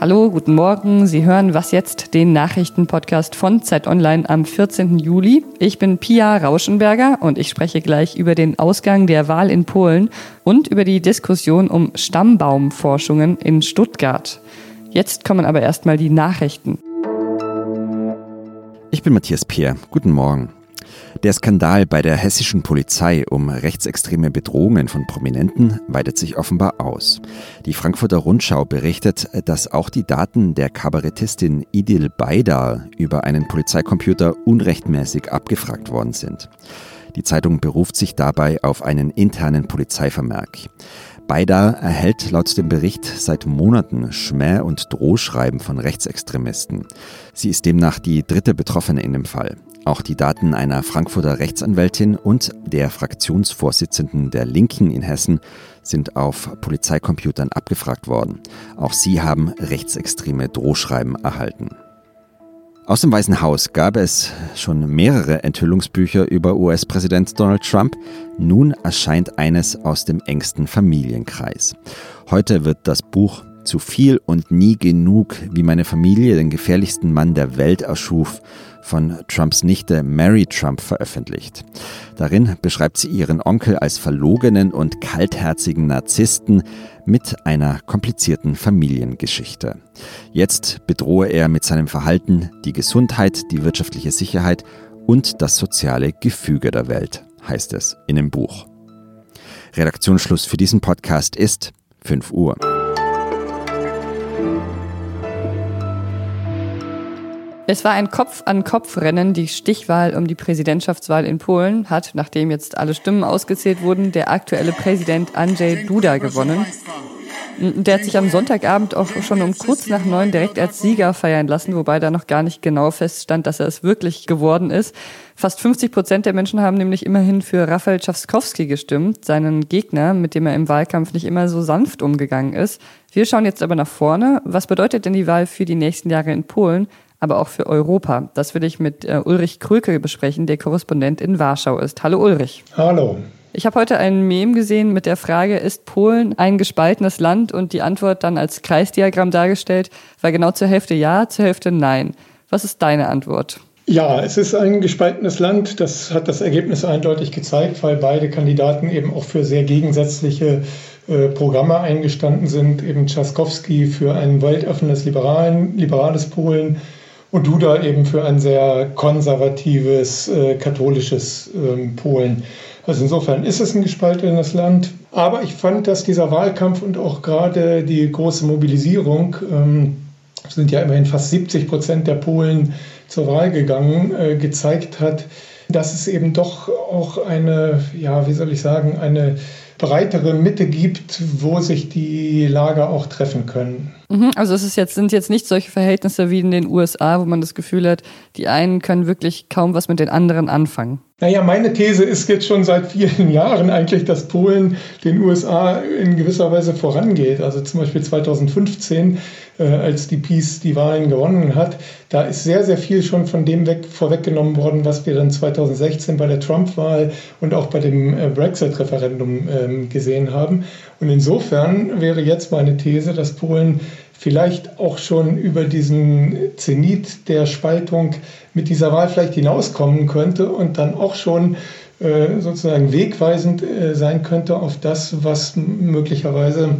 Hallo, guten Morgen. Sie hören Was jetzt, den Nachrichtenpodcast von Zeit Online am 14. Juli. Ich bin Pia Rauschenberger und ich spreche gleich über den Ausgang der Wahl in Polen und über die Diskussion um Stammbaumforschungen in Stuttgart. Jetzt kommen aber erstmal die Nachrichten. Ich bin Matthias Peer. Guten Morgen. Der Skandal bei der hessischen Polizei um rechtsextreme Bedrohungen von Prominenten weitet sich offenbar aus. Die Frankfurter Rundschau berichtet, dass auch die Daten der Kabarettistin Idil Baydar über einen Polizeicomputer unrechtmäßig abgefragt worden sind. Die Zeitung beruft sich dabei auf einen internen Polizeivermerk. Baydar erhält laut dem Bericht seit Monaten Schmäh- und Drohschreiben von Rechtsextremisten. Sie ist demnach die dritte Betroffene in dem Fall. Auch die Daten einer Frankfurter Rechtsanwältin und der Fraktionsvorsitzenden der Linken in Hessen sind auf Polizeicomputern abgefragt worden. Auch sie haben rechtsextreme Drohschreiben erhalten. Aus dem Weißen Haus gab es schon mehrere Enthüllungsbücher über US-Präsident Donald Trump. Nun erscheint eines aus dem engsten Familienkreis. Heute wird das Buch Zu viel und nie genug, wie meine Familie den gefährlichsten Mann der Welt erschuf, von Trumps Nichte Mary Trump veröffentlicht. Darin beschreibt sie ihren Onkel als verlogenen und kaltherzigen Narzissten mit einer komplizierten Familiengeschichte. Jetzt bedrohe er mit seinem Verhalten die Gesundheit, die wirtschaftliche Sicherheit und das soziale Gefüge der Welt, heißt es in dem Buch. Redaktionsschluss für diesen Podcast ist 5 Uhr. Es war ein Kopf-an-Kopf-Rennen. Die Stichwahl um die Präsidentschaftswahl in Polen hat, nachdem jetzt alle Stimmen ausgezählt wurden, der aktuelle Präsident Andrzej Duda gewonnen. Der hat sich am Sonntagabend auch schon um kurz nach neun direkt als Sieger feiern lassen, wobei da noch gar nicht genau feststand, dass er es wirklich geworden ist. Fast 50 Prozent der Menschen haben nämlich immerhin für Rafael Czafskowski gestimmt, seinen Gegner, mit dem er im Wahlkampf nicht immer so sanft umgegangen ist. Wir schauen jetzt aber nach vorne. Was bedeutet denn die Wahl für die nächsten Jahre in Polen? Aber auch für Europa. Das will ich mit äh, Ulrich Kröke besprechen, der Korrespondent in Warschau ist. Hallo Ulrich. Hallo. Ich habe heute ein Mem gesehen mit der Frage, ist Polen ein gespaltenes Land? Und die Antwort dann als Kreisdiagramm dargestellt, war genau zur Hälfte ja, zur Hälfte nein. Was ist deine Antwort? Ja, es ist ein gespaltenes Land. Das hat das Ergebnis eindeutig gezeigt, weil beide Kandidaten eben auch für sehr gegensätzliche äh, Programme eingestanden sind. Eben Trzaskowski für ein weltöffnenes liberalen, liberales Polen, und Duda eben für ein sehr konservatives, äh, katholisches ähm, Polen. Also insofern ist es ein gespaltenes Land. Aber ich fand, dass dieser Wahlkampf und auch gerade die große Mobilisierung, ähm, sind ja immerhin fast 70 Prozent der Polen zur Wahl gegangen, äh, gezeigt hat, dass es eben doch auch eine, ja, wie soll ich sagen, eine breitere Mitte gibt, wo sich die Lager auch treffen können. Mhm, also es ist jetzt, sind jetzt nicht solche Verhältnisse wie in den USA, wo man das Gefühl hat, die einen können wirklich kaum was mit den anderen anfangen. Naja, meine These ist jetzt schon seit vielen Jahren eigentlich, dass Polen den USA in gewisser Weise vorangeht. Also zum Beispiel 2015, äh, als die Peace die Wahlen gewonnen hat, da ist sehr, sehr viel schon von dem weg, vorweggenommen worden, was wir dann 2016 bei der Trump-Wahl und auch bei dem äh, Brexit-Referendum äh, gesehen haben. Und insofern wäre jetzt meine These, dass Polen vielleicht auch schon über diesen Zenit der Spaltung mit dieser Wahl vielleicht hinauskommen könnte und dann auch schon äh, sozusagen wegweisend äh, sein könnte auf das, was möglicherweise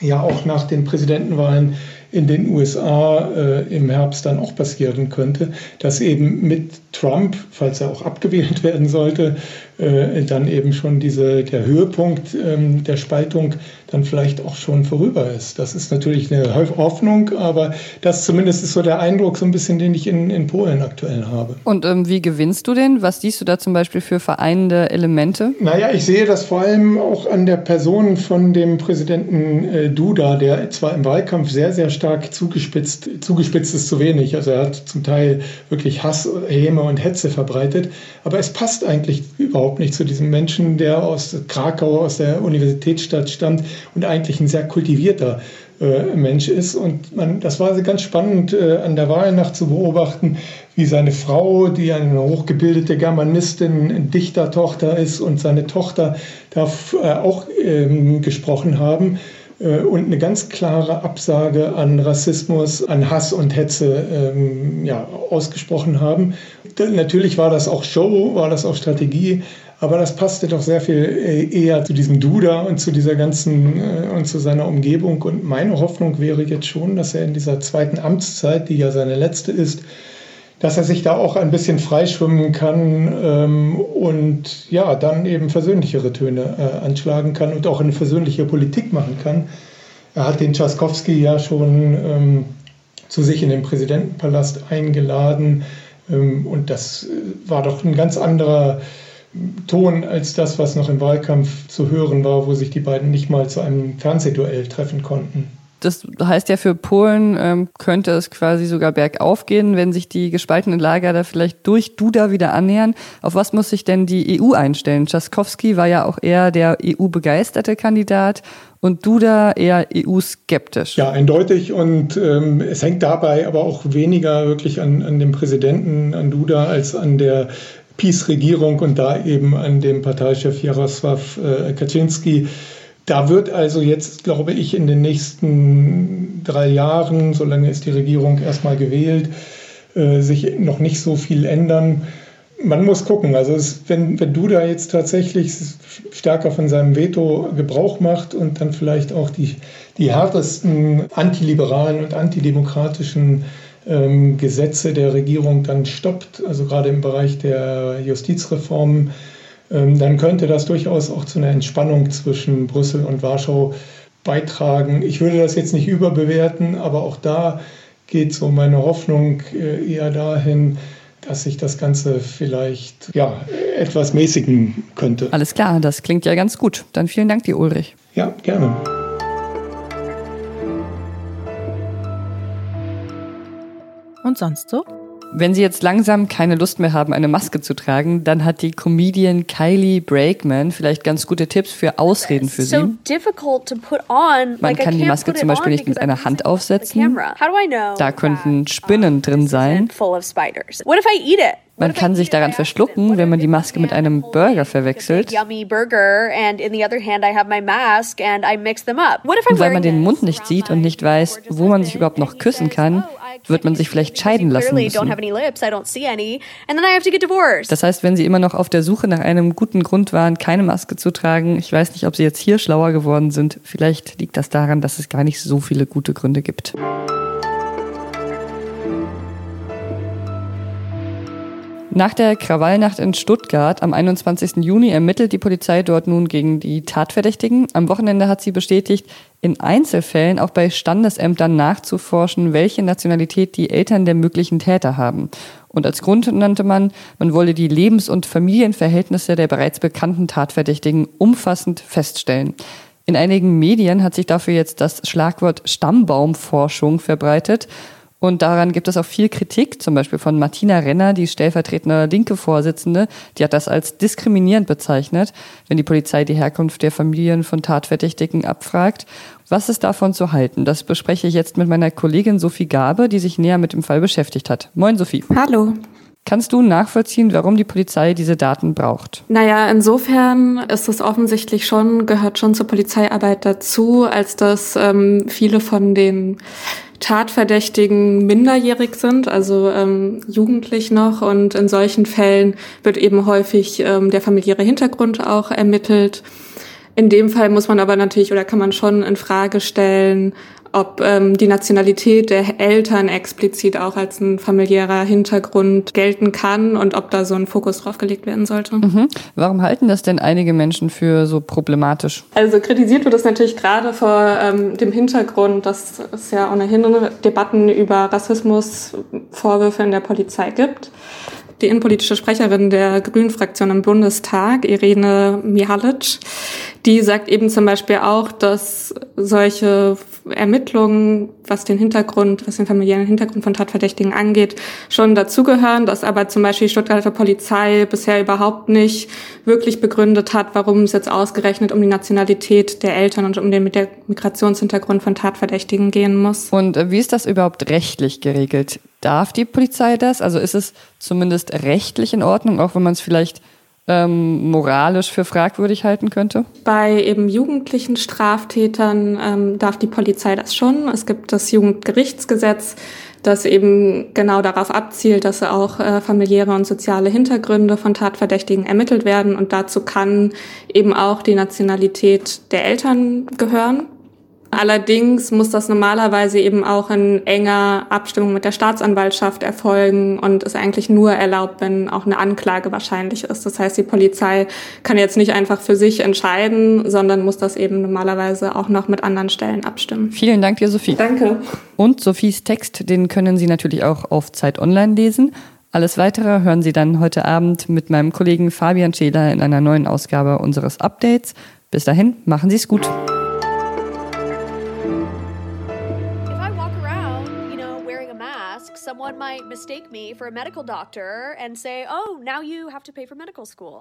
ja auch nach den Präsidentenwahlen in den USA äh, im Herbst dann auch passieren könnte, dass eben mit Trump, falls er auch abgewählt werden sollte, äh, dann eben schon diese, der Höhepunkt ähm, der Spaltung dann vielleicht auch schon vorüber ist. Das ist natürlich eine Hoffnung, aber das zumindest ist so der Eindruck, so ein bisschen, den ich in, in Polen aktuell habe. Und ähm, wie gewinnst du den? Was siehst du da zum Beispiel für vereinende Elemente? Naja, ich sehe das vor allem auch an der Person von dem Präsidenten äh, Duda, der zwar im Wahlkampf sehr, sehr stark zugespitzt, zugespitzt ist zu wenig. Also er hat zum Teil wirklich Hass, Häme und Hetze verbreitet. Aber es passt eigentlich überhaupt nicht zu diesem Menschen, der aus Krakau, aus der Universitätsstadt stammt und eigentlich ein sehr kultivierter äh, Mensch ist. Und man, das war ganz spannend äh, an der Wahlnacht zu beobachten, wie seine Frau, die eine hochgebildete Germanistin, Dichtertochter ist, und seine Tochter da äh, auch ähm, gesprochen haben äh, und eine ganz klare Absage an Rassismus, an Hass und Hetze ähm, ja, ausgesprochen haben. Natürlich war das auch Show, war das auch Strategie, aber das passte doch sehr viel äh, eher zu diesem Duda und zu dieser ganzen äh, und zu seiner Umgebung. Und meine Hoffnung wäre jetzt schon, dass er in dieser zweiten Amtszeit, die ja seine letzte ist, dass er sich da auch ein bisschen freischwimmen kann ähm, und ja, dann eben versöhnlichere Töne äh, anschlagen kann und auch eine versöhnliche Politik machen kann. Er hat den Tschaskowski ja schon ähm, zu sich in den Präsidentenpalast eingeladen und das äh, war doch ein ganz anderer Ton als das, was noch im Wahlkampf zu hören war, wo sich die beiden nicht mal zu einem Fernsehduell treffen konnten. Das heißt ja für Polen ähm, könnte es quasi sogar bergauf gehen, wenn sich die gespaltenen Lager da vielleicht durch Duda wieder annähern. Auf was muss sich denn die EU einstellen? Tschaskowski war ja auch eher der EU-begeisterte Kandidat und Duda eher EU-skeptisch. Ja, eindeutig. Und ähm, es hängt dabei aber auch weniger wirklich an, an dem Präsidenten, an Duda, als an der Peace-Regierung und da eben an dem Parteichef Jaroslav äh, Kaczynski. Da wird also jetzt, glaube ich, in den nächsten drei Jahren, solange ist die Regierung erstmal gewählt, äh, sich noch nicht so viel ändern. Man muss gucken. Also es, wenn, wenn Duda jetzt tatsächlich stärker von seinem Veto Gebrauch macht und dann vielleicht auch die, die härtesten antiliberalen und antidemokratischen ähm, Gesetze der Regierung dann stoppt, also gerade im Bereich der Justizreformen, dann könnte das durchaus auch zu einer Entspannung zwischen Brüssel und Warschau beitragen. Ich würde das jetzt nicht überbewerten, aber auch da geht so meine Hoffnung äh, eher dahin, dass sich das Ganze vielleicht ja, etwas mäßigen könnte. Alles klar, das klingt ja ganz gut. Dann vielen Dank dir, Ulrich. Ja, gerne. Und sonst so? Wenn Sie jetzt langsam keine Lust mehr haben, eine Maske zu tragen, dann hat die Comedian Kylie Brakeman vielleicht ganz gute Tipps für Ausreden für Sie. Man kann die Maske zum Beispiel nicht mit einer Hand aufsetzen. Da könnten Spinnen drin sein. Man kann sich daran verschlucken, wenn man die Maske mit einem Burger verwechselt. Und weil man den Mund nicht sieht und nicht weiß, wo man sich überhaupt noch küssen kann, wird man sich vielleicht scheiden lassen müssen. Das heißt, wenn Sie immer noch auf der Suche nach einem guten Grund waren, keine Maske zu tragen, ich weiß nicht, ob Sie jetzt hier schlauer geworden sind, vielleicht liegt das daran, dass es gar nicht so viele gute Gründe gibt. Nach der Krawallnacht in Stuttgart am 21. Juni ermittelt die Polizei dort nun gegen die Tatverdächtigen. Am Wochenende hat sie bestätigt, in Einzelfällen auch bei Standesämtern nachzuforschen, welche Nationalität die Eltern der möglichen Täter haben. Und als Grund nannte man, man wolle die Lebens- und Familienverhältnisse der bereits bekannten Tatverdächtigen umfassend feststellen. In einigen Medien hat sich dafür jetzt das Schlagwort Stammbaumforschung verbreitet. Und daran gibt es auch viel Kritik, zum Beispiel von Martina Renner, die stellvertretende linke Vorsitzende. Die hat das als diskriminierend bezeichnet, wenn die Polizei die Herkunft der Familien von Tatverdächtigen abfragt. Was ist davon zu halten? Das bespreche ich jetzt mit meiner Kollegin Sophie Gabe, die sich näher mit dem Fall beschäftigt hat. Moin, Sophie. Hallo. Kannst du nachvollziehen, warum die Polizei diese Daten braucht? Naja, insofern ist es offensichtlich schon, gehört schon zur Polizeiarbeit dazu, als dass ähm, viele von den Tatverdächtigen minderjährig sind, also ähm, jugendlich noch. Und in solchen Fällen wird eben häufig ähm, der familiäre Hintergrund auch ermittelt. In dem Fall muss man aber natürlich oder kann man schon in Frage stellen, ob ähm, die Nationalität der Eltern explizit auch als ein familiärer Hintergrund gelten kann und ob da so ein Fokus drauf gelegt werden sollte. Mhm. Warum halten das denn einige Menschen für so problematisch? Also kritisiert wird es natürlich gerade vor ähm, dem Hintergrund, dass es ja ohnehin Debatten über Rassismusvorwürfe in der Polizei gibt. Die innenpolitische Sprecherin der Grünen-Fraktion im Bundestag, Irene Mihalic, Die sagt eben zum Beispiel auch, dass solche Ermittlungen, was den Hintergrund, was den familiären Hintergrund von Tatverdächtigen angeht, schon dazugehören, dass aber zum Beispiel die Stuttgarter Polizei bisher überhaupt nicht wirklich begründet hat, warum es jetzt ausgerechnet um die Nationalität der Eltern und um den Migrationshintergrund von Tatverdächtigen gehen muss. Und äh, wie ist das überhaupt rechtlich geregelt? Darf die Polizei das? Also ist es zumindest rechtlich in Ordnung, auch wenn man es vielleicht ähm, moralisch für fragwürdig halten könnte? Bei eben jugendlichen Straftätern ähm, darf die Polizei das schon. Es gibt das Jugendgerichtsgesetz, das eben genau darauf abzielt, dass auch äh, familiäre und soziale Hintergründe von Tatverdächtigen ermittelt werden. Und dazu kann eben auch die Nationalität der Eltern gehören. Allerdings muss das normalerweise eben auch in enger Abstimmung mit der Staatsanwaltschaft erfolgen und ist eigentlich nur erlaubt, wenn auch eine Anklage wahrscheinlich ist. Das heißt, die Polizei kann jetzt nicht einfach für sich entscheiden, sondern muss das eben normalerweise auch noch mit anderen Stellen abstimmen. Vielen Dank dir, Sophie. Danke. Und Sophies Text, den können Sie natürlich auch auf Zeit Online lesen. Alles weitere hören Sie dann heute Abend mit meinem Kollegen Fabian Scheler in einer neuen Ausgabe unseres Updates. Bis dahin, machen Sie es gut. Someone might mistake me for a medical doctor and say, oh, now you have to pay for medical school.